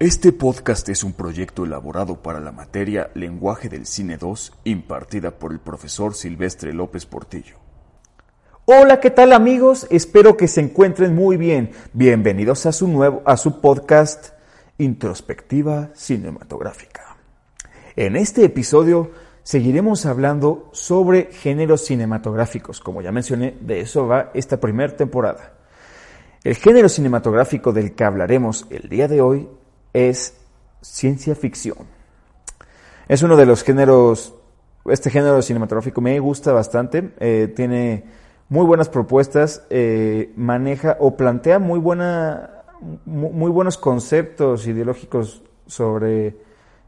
Este podcast es un proyecto elaborado para la materia Lenguaje del Cine 2 impartida por el profesor Silvestre López Portillo. Hola, ¿qué tal amigos? Espero que se encuentren muy bien. Bienvenidos a su nuevo a su podcast Introspectiva Cinematográfica. En este episodio seguiremos hablando sobre géneros cinematográficos. Como ya mencioné, de eso va esta primera temporada. El género cinematográfico del que hablaremos el día de hoy es ciencia ficción. Es uno de los géneros, este género cinematográfico me gusta bastante, eh, tiene muy buenas propuestas, eh, maneja o plantea muy, buena, muy buenos conceptos ideológicos sobre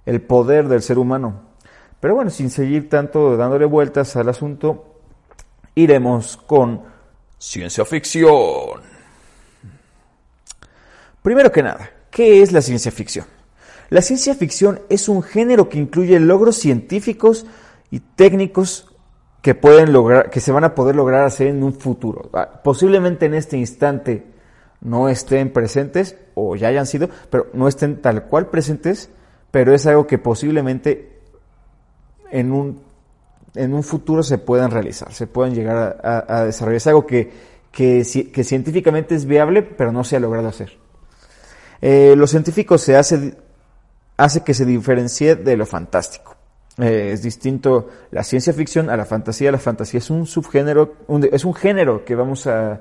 el poder del ser humano. Pero bueno, sin seguir tanto dándole vueltas al asunto, iremos con ciencia ficción. Primero que nada, ¿qué es la ciencia ficción? La ciencia ficción es un género que incluye logros científicos y técnicos que pueden lograr, que se van a poder lograr hacer en un futuro. Ah, posiblemente en este instante no estén presentes o ya hayan sido, pero no estén tal cual presentes, pero es algo que posiblemente en un, en un futuro se puedan realizar, se puedan llegar a, desarrollar. Es algo que, que científicamente es viable, pero no se ha logrado hacer. Eh, los científicos se hace, hace que se diferencie de lo fantástico. Eh, es distinto la ciencia ficción a la fantasía. La fantasía es un subgénero, es un género que vamos a,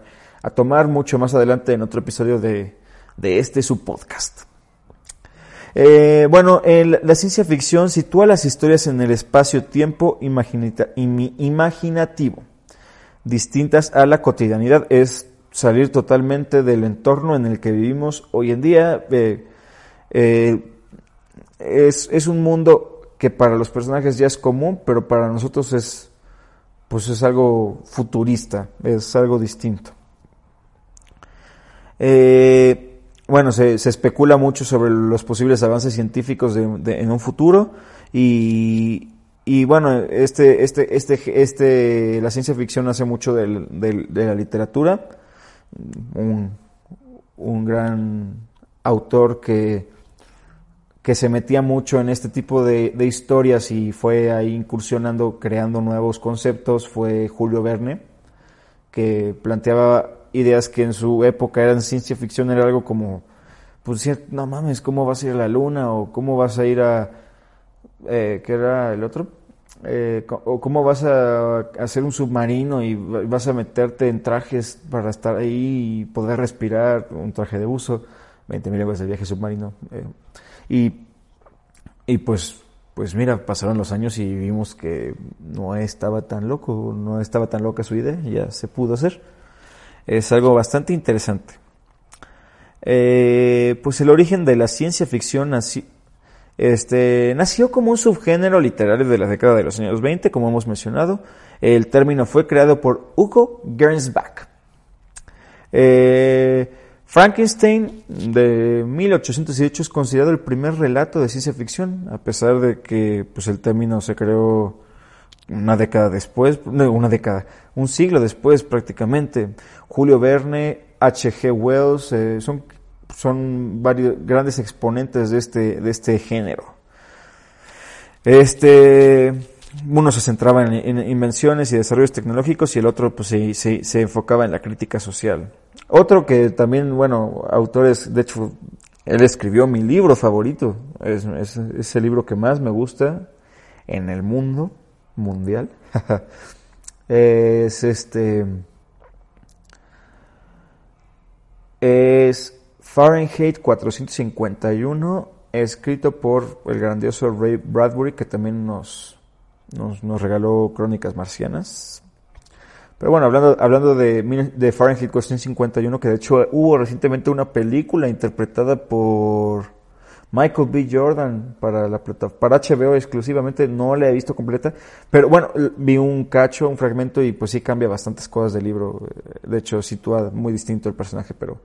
tomar mucho más adelante en otro episodio de, este subpodcast. Eh, bueno, la ciencia ficción sitúa las historias en el espacio-tiempo imaginativo, distintas a la cotidianidad. Es salir totalmente del entorno en el que vivimos hoy en día. Eh, eh, es, es, un mundo que para los personajes ya es común, pero para nosotros es, pues es algo futurista, es algo distinto. Eh, bueno, se, se, especula mucho sobre los posibles avances científicos de, en un futuro y, y bueno, este, este, este, este, la ciencia ficción hace mucho de la literatura un, un gran autor que, que se metía mucho en este tipo de, historias y fue ahí incursionando, creando nuevos conceptos, fue Julio Verne, que planteaba ideas que en su época eran ciencia ficción, era algo como, pues no mames, ¿cómo vas a ir a la luna? o ¿cómo vas a ir a, eh, ¿qué era el otro? Eh, o cómo vas a hacer un submarino y vas a meterte en trajes para estar ahí y poder respirar, un traje de uso, 20 mil euros de viaje submarino. Eh, y, y pues, pues mira, pasaron los años y vimos que no estaba tan loco, no estaba tan loca su idea, ya se pudo hacer. Es algo bastante interesante. Eh, pues el origen de la ciencia ficción así este, nació como un subgénero literario de la década de los años 20, como hemos mencionado. El término fue creado por Hugo Gernsback. Eh, Frankenstein de 1818 es considerado el primer relato de ciencia ficción, a pesar de que pues, el término se creó una década después, no, una década, un siglo después prácticamente. Julio Verne, H.G. Wells, eh, son son varios grandes exponentes de este, de este género. Este, uno se centraba en, invenciones y desarrollos tecnológicos y el otro pues, se, se, enfocaba en la crítica social. Otro que también, bueno, autores, de hecho, él escribió mi libro favorito, es, es, el libro que más me gusta en el mundo mundial. es este, es Fahrenheit 451, escrito por el grandioso Ray Bradbury, que también nos, nos, regaló Crónicas Marcianas. Pero bueno, hablando, hablando de, de Fahrenheit 451, que de hecho hubo recientemente una película interpretada por Michael B. Jordan para la para HBO exclusivamente, no la he visto completa, pero bueno, vi un cacho, un fragmento y pues sí cambia bastantes cosas del libro. De hecho, sitúa muy distinto el personaje, pero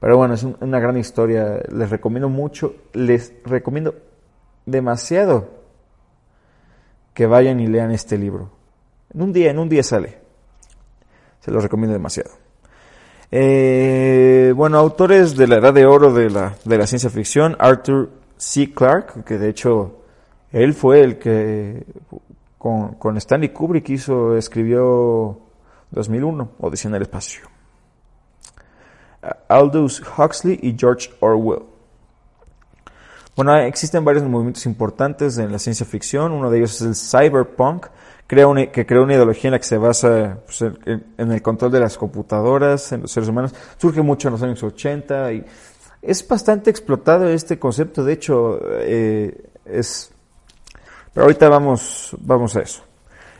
pero bueno, es una gran historia. Les recomiendo mucho, les recomiendo demasiado que vayan y lean este libro. En un día, en un día sale. Se los recomiendo demasiado. Eh, bueno, autores de la edad de oro de la, de la ciencia ficción, Arthur C. Clarke, que de hecho él fue el que con, con Stanley Kubrick hizo, escribió 2001, Odisea en el espacio. Aldous Huxley y George Orwell. Bueno, existen varios movimientos importantes en la ciencia ficción. Uno de ellos es el cyberpunk, que crea una ideología en la que se basa pues, en, el control de las computadoras, en los seres humanos. Surge mucho en los años 80 y es bastante explotado este concepto. De hecho, eh, es... Pero ahorita vamos, vamos a eso.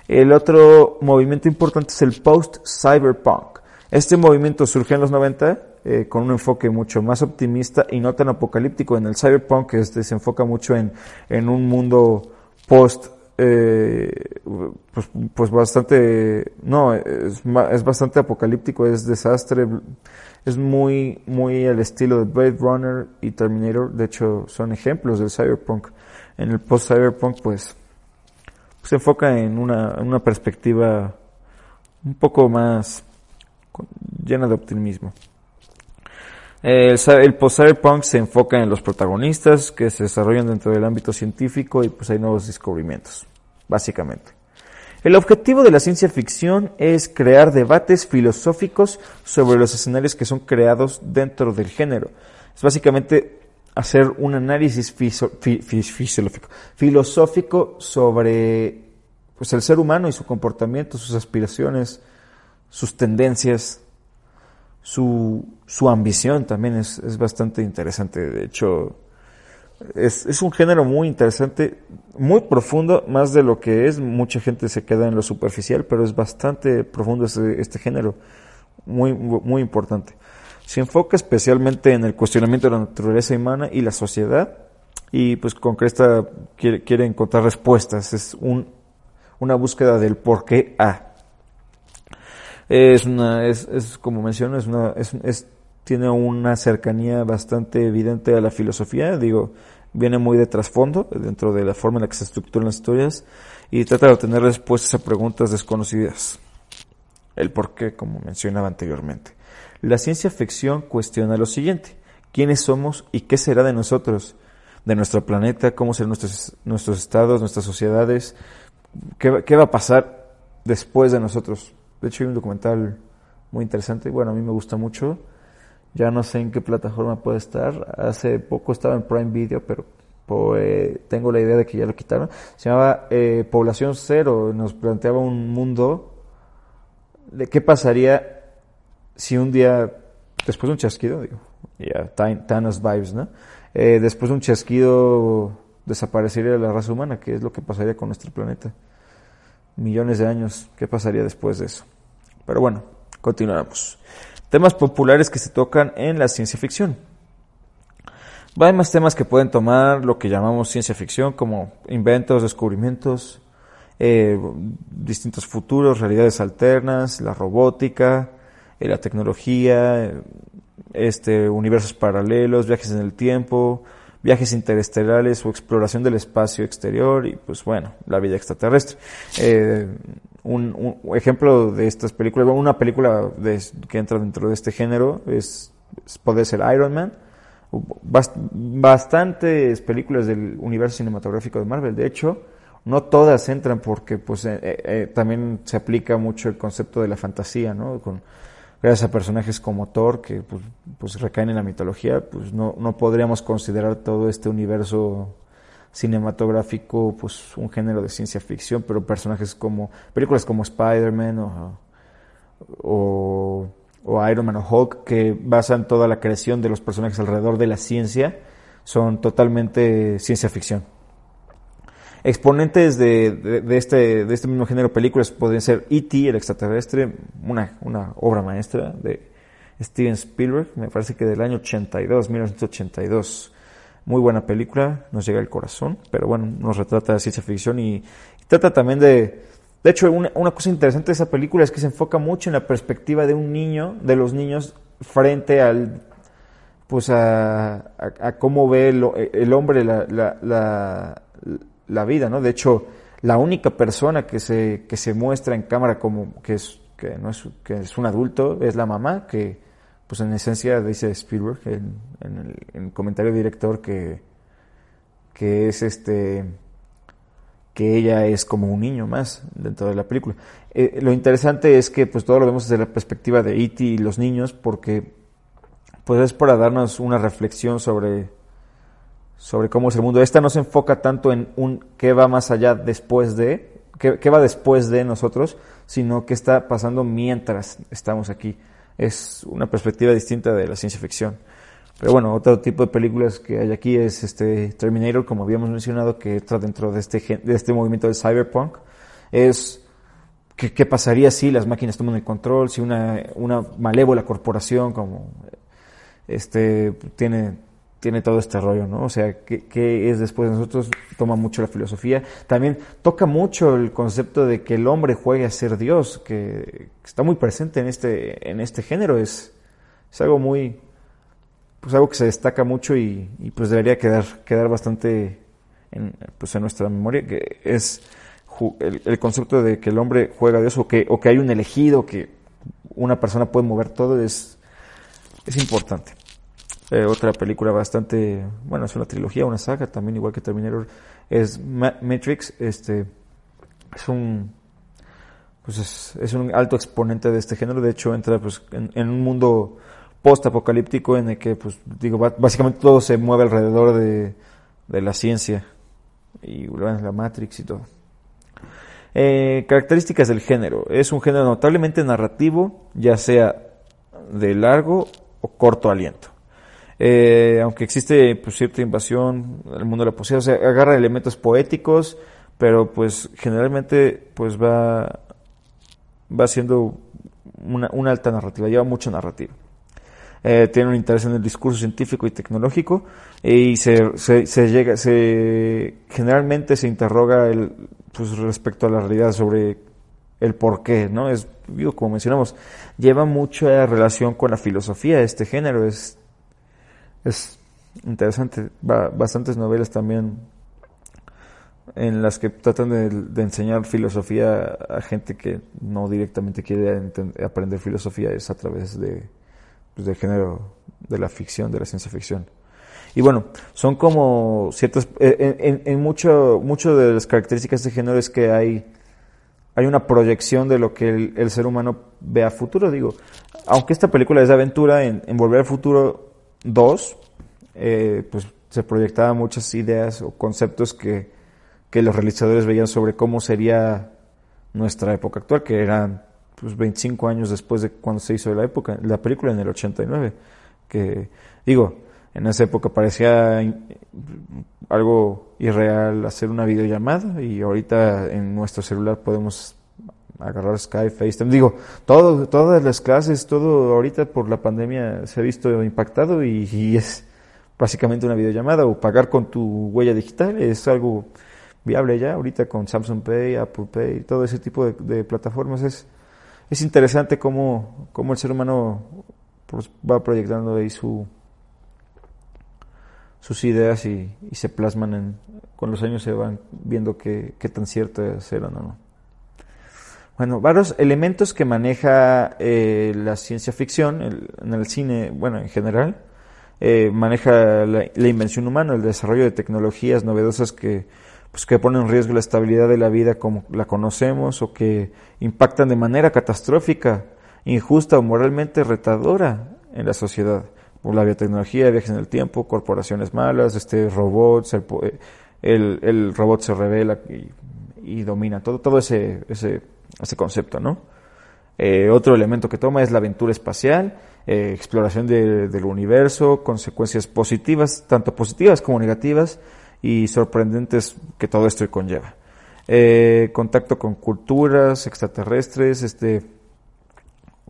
El otro movimiento importante es el post-cyberpunk. Este movimiento surgió en los 90 eh, con un enfoque mucho más optimista y no tan apocalíptico. En el cyberpunk este, se enfoca mucho en, en un mundo post, eh, pues, pues bastante, no, es, es bastante apocalíptico, es desastre, es muy, muy al estilo de Blade Runner y Terminator. De hecho, son ejemplos del cyberpunk. En el post-cyberpunk, pues, se enfoca en una, en una perspectiva un poco más llena de optimismo. El, el post-cyberpunk se enfoca en los protagonistas que se desarrollan dentro del ámbito científico y pues hay nuevos descubrimientos, básicamente. El objetivo de la ciencia ficción es crear debates filosóficos sobre los escenarios que son creados dentro del género. Es básicamente hacer un análisis filosófico sobre pues, el ser humano y su comportamiento, sus aspiraciones, sus tendencias, su, su ambición también es, es, bastante interesante. De hecho, es, es, un género muy interesante, muy profundo, más de lo que es. Mucha gente se queda en lo superficial, pero es bastante profundo este, este género, muy, muy importante. Se enfoca especialmente en el cuestionamiento de la naturaleza humana y la sociedad, y pues con que esta quiere, quiere encontrar respuestas. Es un, una búsqueda del por qué A. Es una, es, es como menciono, es una, es, es, tiene una cercanía bastante evidente a la filosofía, digo, viene muy de trasfondo dentro de la forma en la que se estructuran las historias y trata de obtener respuestas a preguntas desconocidas. El por qué, como mencionaba anteriormente. La ciencia ficción cuestiona lo siguiente. ¿Quiénes somos y qué será de nosotros? De nuestro planeta, cómo serán nuestros, nuestros estados, nuestras sociedades, qué, qué va a pasar después de nosotros. De hecho, hay un documental muy interesante. Bueno, a mí me gusta mucho. Ya no sé en qué plataforma puede estar. Hace poco estaba en Prime Video, pero pues, tengo la idea de que ya lo quitaron. Se llamaba eh, Población Cero. Nos planteaba un mundo de qué pasaría si un día, después de un chasquido, digo, ya, Thanos vibes, ¿no? Eh, después de un chasquido desaparecería la raza humana, ¿qué es lo que pasaría con nuestro planeta millones de años, ¿qué pasaría después de eso? Pero bueno, continuamos. Temas populares que se tocan en la ciencia ficción. Hay más temas que pueden tomar lo que llamamos ciencia ficción, como inventos, descubrimientos, eh, distintos futuros, realidades alternas, la robótica, eh, la tecnología, este, universos paralelos, viajes en el tiempo, viajes interestelares o exploración del espacio exterior y pues bueno, la vida extraterrestre. Eh, un, ejemplo de estas películas, una película que entra dentro de este género es, puede ser Iron Man. bastantes películas del universo cinematográfico de Marvel, de hecho, no todas entran porque pues eh, eh, también se aplica mucho el concepto de la fantasía, ¿no? Con, gracias a personajes como Thor, que pues, pues, recaen en la mitología, pues no, no podríamos considerar todo este universo cinematográfico pues un género de ciencia ficción, pero personajes como, películas como Spider-Man o, o, o, Iron Man o Hulk, que basan toda la creación de los personajes alrededor de la ciencia, son totalmente ciencia ficción. Exponentes de, de, este, de este mismo género de películas podrían ser E.T., el extraterrestre, una, una obra maestra de Steven Spielberg, me parece que del año 82, 1982. Muy buena película, nos llega al corazón, pero bueno, nos retrata ciencia ficción y, trata también de... De hecho, una, una cosa interesante de esa película es que se enfoca mucho en la perspectiva de un niño, de los niños, frente al pues a, a, cómo ve el, el hombre la, la, la vida, ¿no? De hecho, la única persona que se, que se muestra en cámara como que es, que no es, que es un adulto es la mamá, que pues en esencia dice Spielberg en, el, en el comentario director que, que es este que ella es como un niño más dentro de la película. Eh, lo interesante es que pues todo lo vemos desde la perspectiva de E.T. y los niños porque pues es para darnos una reflexión sobre sobre cómo es el mundo. Esta no se enfoca tanto en un qué va más allá después de, qué, qué va después de nosotros, sino qué está pasando mientras estamos aquí. Es una perspectiva distinta de la ciencia ficción. Pero bueno, otro tipo de películas que hay aquí es este Terminator, como habíamos mencionado, que entra dentro de este, de este movimiento de cyberpunk. Es ¿qué, qué pasaría si las máquinas toman el control, si una, una malévola corporación como este tiene, tiene todo este rollo, ¿no? O sea, ¿qué, ¿qué, es después de nosotros? Toma mucho la filosofía. También toca mucho el concepto de que el hombre juegue a ser Dios, que está muy presente en este, en este género. Es, es algo muy, pues algo que se destaca mucho y, pues debería quedar, quedar bastante en, pues en nuestra memoria, que es el, el, concepto de que el hombre juega a Dios o que, o que hay un elegido, que una persona puede mover todo, es, es importante. Eh, otra película bastante, bueno, es una trilogía, una saga, también igual que Terminator, es Matrix, este, es un, pues es, es un alto exponente de este género, de hecho entra pues en, un mundo post-apocalíptico en el que, pues, digo, básicamente todo se mueve alrededor de, de la ciencia y la Matrix y todo. Eh, características del género. Es un género notablemente narrativo, ya sea de largo o corto aliento. Eh, aunque existe pues, cierta invasión al mundo de la poesía, o sea, agarra elementos poéticos, pero pues generalmente pues va, va siendo una, una alta narrativa, lleva mucha narrativa eh, tiene un interés en el discurso científico y tecnológico y se, se, se llega, se, generalmente se interroga el, pues, respecto a la realidad sobre el por qué, ¿no? Es, como mencionamos, lleva mucha relación con la filosofía este género, es, es interesante, bastantes novelas también en las que tratan de, enseñar filosofía a gente que no directamente quiere aprender filosofía, es a través de pues, del género de la ficción, de la ciencia ficción. Y bueno, son como ciertas, eh, en, en, mucho, mucho de las características de género es que hay, hay una proyección de lo que el, ser humano ve a futuro. Digo, aunque esta película es de aventura, en, en Volver al Futuro 2, eh, pues se proyectaban muchas ideas o conceptos que, que los realizadores veían sobre cómo sería nuestra época actual, que eran pues 25 años después de cuando se hizo la época, la película en el 89, que digo, en esa época parecía algo irreal hacer una videollamada y ahorita en nuestro celular podemos agarrar Skype, FaceTime. Digo, todo, todas las clases, todo ahorita por la pandemia se ha visto impactado y, es básicamente una videollamada o pagar con tu huella digital es algo viable ya ahorita con Samsung Pay, Apple Pay, todo ese tipo de, plataformas es es interesante cómo, cómo el ser humano pues, va proyectando ahí su, sus ideas y, y se plasman en, con los años se van viendo qué, qué tan ciertas eran o no. Bueno, varios elementos que maneja eh, la ciencia ficción el, en el cine, bueno, en general, eh, maneja la, invención humana, el desarrollo de tecnologías novedosas que pues que ponen en riesgo la estabilidad de la vida como la conocemos o que impactan de manera catastrófica, injusta o moralmente retadora en la sociedad. Por la biotecnología, viajes en el tiempo, corporaciones malas, este robots, el, el, el robot se revela y, y, domina todo, todo ese, ese, ese concepto, ¿no? Eh, otro elemento que toma es la aventura espacial, eh, exploración de, del universo, consecuencias positivas, tanto positivas como negativas, y sorprendentes que todo esto conlleva. Eh, contacto con culturas extraterrestres, este,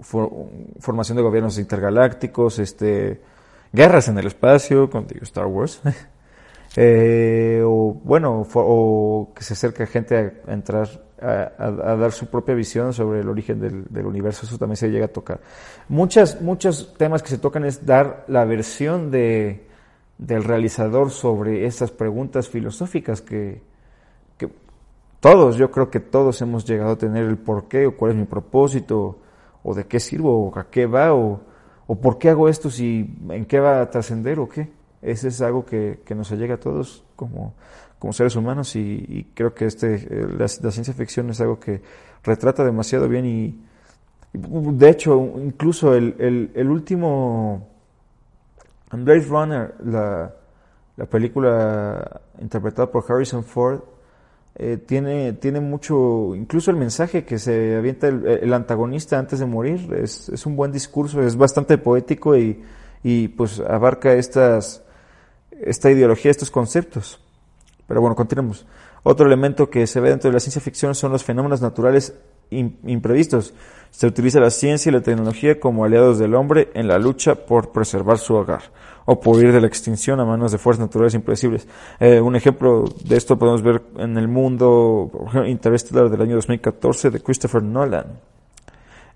for, formación de gobiernos intergalácticos, este, guerras en el espacio, con Star Wars, o bueno, o que se acerca gente a entrar a, dar su propia visión sobre el origen del, del, universo, eso también se llega a tocar. Muchas, muchos temas que se tocan es dar la versión de del realizador sobre estas preguntas filosóficas que, que, todos, yo creo que todos hemos llegado a tener el por qué o cuál es mi propósito o de qué sirvo o a qué va o, o por qué hago esto si en qué va a trascender o qué. Ese es algo que, que nos llega a todos como, como seres humanos y, creo que este la, ciencia ficción es algo que retrata demasiado bien y, de hecho incluso el, el, el último Blade Runner, la, la película interpretada por Harrison Ford, eh, tiene, tiene mucho, incluso el mensaje que se avienta el, antagonista antes de morir, es, es, un buen discurso, es bastante poético y, y pues abarca estas, esta ideología, estos conceptos. Pero bueno, continuemos. Otro elemento que se ve dentro de la ciencia ficción son los fenómenos naturales imprevistos. Se utiliza la ciencia y la tecnología como aliados del hombre en la lucha por preservar su hogar o por ir de la extinción a manos de fuerzas naturales impredecibles. Eh, un ejemplo de esto podemos ver en el mundo interestelar del año 2014 de Christopher Nolan.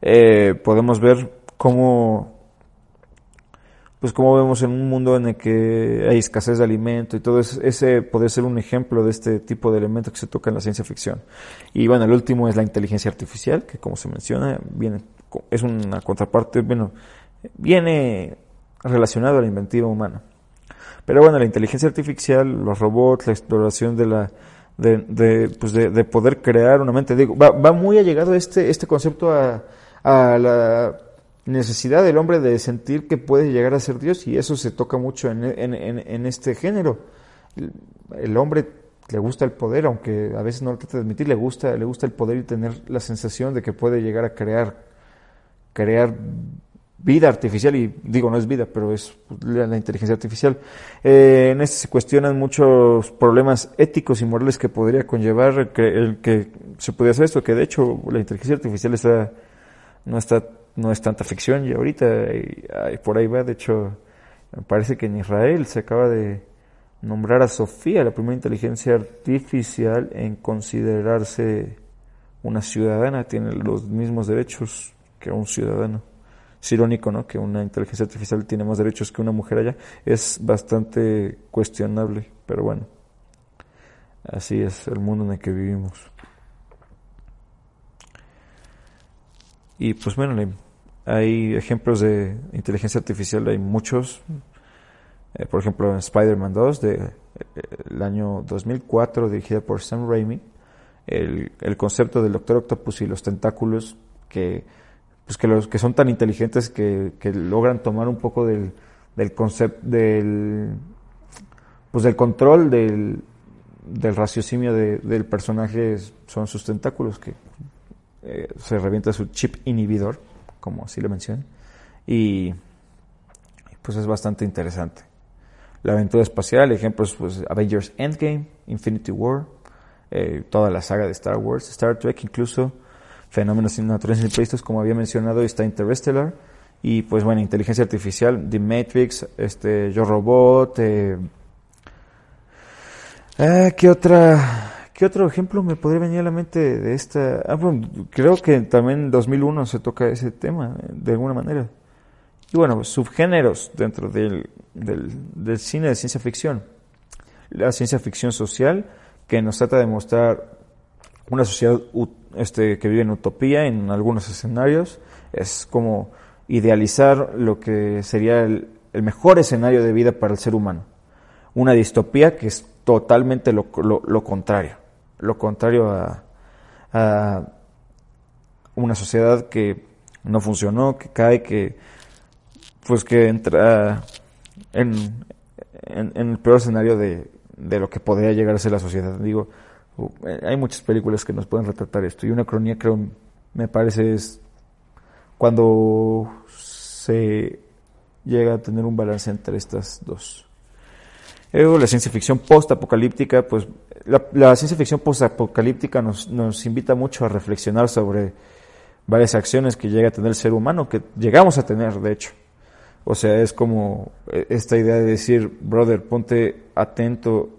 Eh, podemos ver cómo pues como vemos en un mundo en el que hay escasez de alimento y todo eso, ese puede ser un ejemplo de este tipo de elementos que se toca en la ciencia ficción. Y bueno, el último es la inteligencia artificial, que como se menciona, viene, es una contraparte, bueno, viene relacionado a la inventiva humana. Pero bueno, la inteligencia artificial, los robots, la exploración de la, de, de, pues de, poder crear una mente, digo, va, va muy allegado este, este concepto a, a la necesidad del hombre de sentir que puede llegar a ser Dios y eso se toca mucho en, en, este género. El, hombre le gusta el poder, aunque a veces no lo trata de admitir, le gusta, le gusta el poder y tener la sensación de que puede llegar a crear, crear vida artificial, y digo, no es vida, pero es la, inteligencia artificial. Eh, en este se cuestionan muchos problemas éticos y morales que podría conllevar que, el que se pudiera hacer esto, que de hecho la inteligencia artificial está, no está no es tanta ficción y ahorita por ahí va, de hecho, me parece que en Israel se acaba de nombrar a Sofía, la primera inteligencia artificial en considerarse una ciudadana, tiene los mismos derechos que un ciudadano. Es irónico, ¿no? Que una inteligencia artificial tiene más derechos que una mujer allá. Es bastante cuestionable, pero bueno. Así es el mundo en el que vivimos. Y pues bueno, hay ejemplos de inteligencia artificial, hay muchos. Eh, por ejemplo, en Spider-Man 2 del de, eh, año 2004, dirigida por Sam Raimi, el, el, concepto del Doctor Octopus y los tentáculos que, pues que, los, que son tan inteligentes que, que logran tomar un poco del, del concepto del, pues del control del, del raciocinio de, del personaje son sus tentáculos que eh, se revienta su chip inhibidor, como así lo mencioné, y pues es bastante interesante. La aventura espacial, ejemplos, pues Avengers Endgame, Infinity War, eh, toda la saga de Star Wars, Star Trek incluso, fenómenos naturales imprevistos, como había mencionado, está Interstellar, y pues bueno, inteligencia artificial, The Matrix, este, Yo Robot, eh, ¿qué otra? ¿Qué otro ejemplo me podría venir a la mente de esta? Ah, creo que también en 2001 se toca ese tema, de alguna manera. Y bueno, subgéneros dentro del, del, cine de ciencia ficción. La ciencia ficción social, que nos trata de mostrar una sociedad este, que vive en utopía en algunos escenarios. Es como idealizar lo que sería el, mejor escenario de vida para el ser humano. Una distopía que es totalmente lo contrario lo contrario a, una sociedad que no funcionó, que cae, que pues que entra en, en, el peor escenario de, de, lo que podría llegar a ser la sociedad. Digo, hay muchas películas que nos pueden retratar esto y una cronía creo me parece es cuando se llega a tener un balance entre estas dos. Luego la ciencia ficción post-apocalíptica, pues la, ciencia ficción post-apocalíptica nos, nos invita mucho a reflexionar sobre varias acciones que llega a tener el ser humano, que llegamos a tener, de hecho. O sea, es como eh, esta idea de decir, brother, ponte atento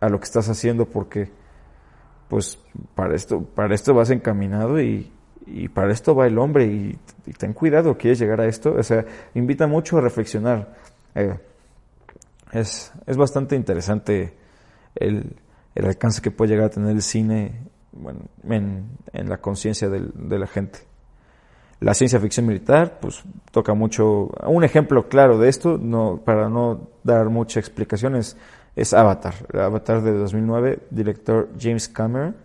a lo que estás haciendo porque, pues, para esto, para esto vas encaminado y, y para esto va el hombre y, ten cuidado, quieres llegar a esto. O sea, invita mucho a reflexionar. Eh, es, es bastante interesante el, el alcance que puede llegar a tener el cine bueno, en, en, la conciencia de la gente. La ciencia ficción militar, pues toca mucho. Un ejemplo claro de esto, no, para no dar muchas explicaciones, es Avatar. Avatar de 2009, director James Cameron,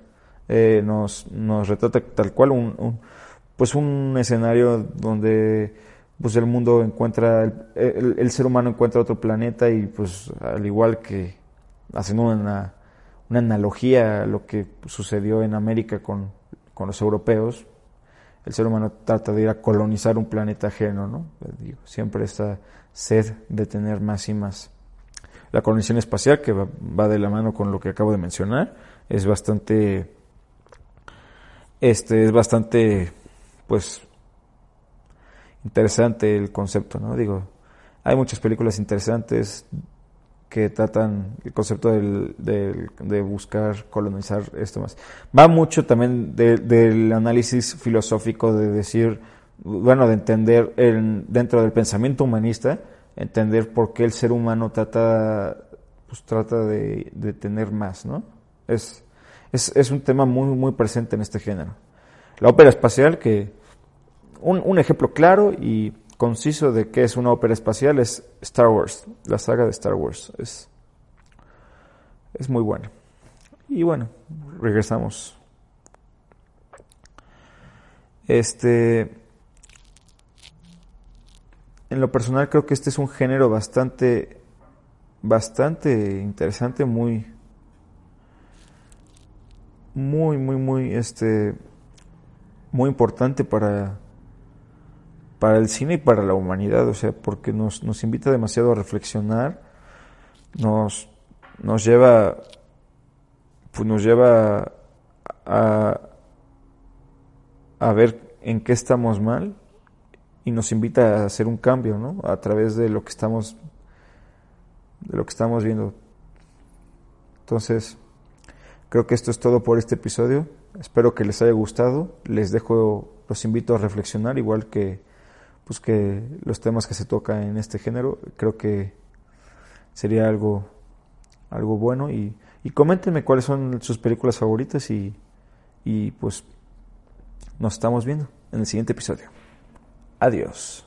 eh, nos, nos retrata tal cual un, pues un escenario donde pues el mundo encuentra, el, ser humano encuentra otro planeta y pues al igual que haciendo una, una analogía a lo que sucedió en América con, con los europeos, el ser humano trata de ir a colonizar un planeta ajeno, ¿no? siempre esta sed de tener más y más. La colonización espacial, que va, de la mano con lo que acabo de mencionar, es bastante, este, es bastante, pues, interesante el concepto, ¿no? Digo, hay muchas películas interesantes que tratan el concepto del, de buscar colonizar esto más. Va mucho también del análisis filosófico de decir, bueno, de entender el, dentro del pensamiento humanista, entender por qué el ser humano trata, pues trata de, de tener más, ¿no? Es, es, es, un tema muy, muy presente en este género. La ópera espacial, que un, un ejemplo claro y conciso de qué es una ópera espacial es Star Wars, la saga de Star Wars. Es, es muy buena. Y bueno, regresamos. Este. En lo personal creo que este es un género bastante. bastante interesante, muy. Muy, muy, muy. este. muy importante para para el cine y para la humanidad, o sea, porque nos, nos invita demasiado a reflexionar, nos, nos lleva, pues nos lleva a, a ver en qué estamos mal y nos invita a hacer un cambio, ¿no? A través de lo que estamos, de lo que estamos viendo. Entonces, creo que esto es todo por este episodio. Espero que les haya gustado. Les dejo, los invito a reflexionar, igual que pues que los temas que se toca en este género, creo que sería algo, algo bueno y, y coméntenme cuáles son sus películas favoritas y, y pues nos estamos viendo en el siguiente episodio. Adiós.